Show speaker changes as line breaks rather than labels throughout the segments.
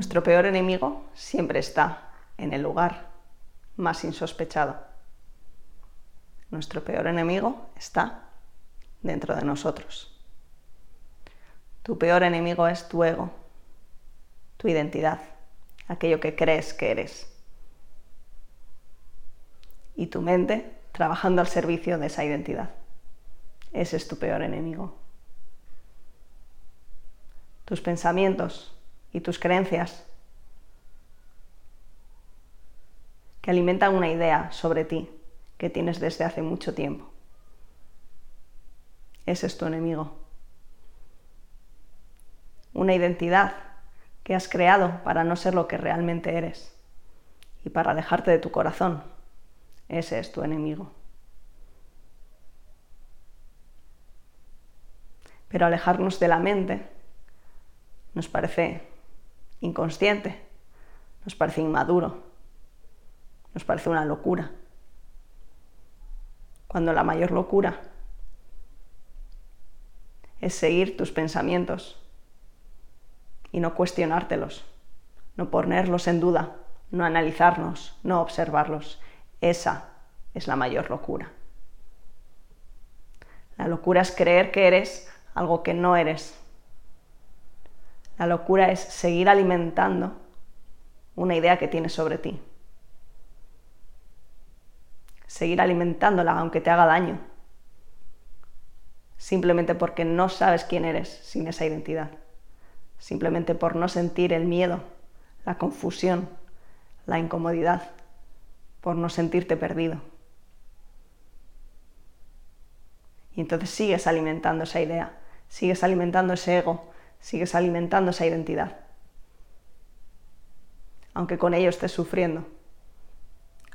Nuestro peor enemigo siempre está en el lugar más insospechado. Nuestro peor enemigo está dentro de nosotros. Tu peor enemigo es tu ego, tu identidad, aquello que crees que eres. Y tu mente trabajando al servicio de esa identidad. Ese es tu peor enemigo. Tus pensamientos y tus creencias que alimentan una idea sobre ti que tienes desde hace mucho tiempo. Ese es tu enemigo. Una identidad que has creado para no ser lo que realmente eres y para alejarte de tu corazón. Ese es tu enemigo. Pero alejarnos de la mente nos parece inconsciente, nos parece inmaduro, nos parece una locura. Cuando la mayor locura es seguir tus pensamientos y no cuestionártelos, no ponerlos en duda, no analizarlos, no observarlos. Esa es la mayor locura. La locura es creer que eres algo que no eres. La locura es seguir alimentando una idea que tienes sobre ti. Seguir alimentándola aunque te haga daño, simplemente porque no sabes quién eres sin esa identidad, simplemente por no sentir el miedo, la confusión, la incomodidad, por no sentirte perdido. Y entonces sigues alimentando esa idea, sigues alimentando ese ego, sigues alimentando esa identidad, aunque con ello estés sufriendo.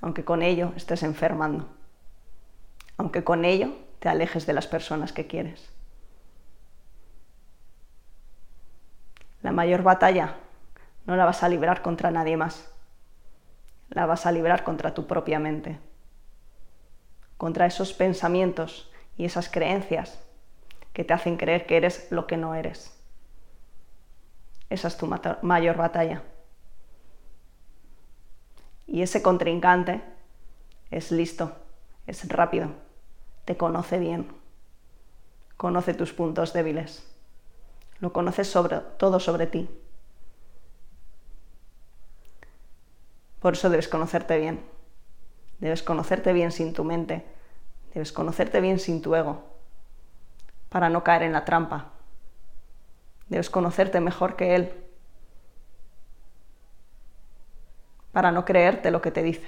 Aunque con ello estés enfermando, aunque con ello te alejes de las personas que quieres. La mayor batalla no la vas a librar contra nadie más, la vas a librar contra tu propia mente, contra esos pensamientos y esas creencias que te hacen creer que eres lo que no eres. Esa es tu mayor batalla. Y ese contrincante es listo, es rápido, te conoce bien, conoce tus puntos débiles, lo conoces sobre, todo sobre ti. Por eso debes conocerte bien, debes conocerte bien sin tu mente, debes conocerte bien sin tu ego, para no caer en la trampa. Debes conocerte mejor que él para no creerte lo que te dice,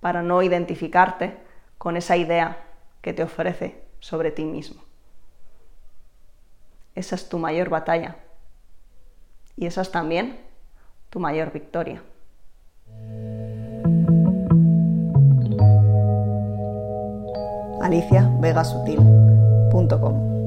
para no identificarte con esa idea que te ofrece sobre ti mismo. Esa es tu mayor batalla y esa es también tu mayor victoria. aliciavegasutil.com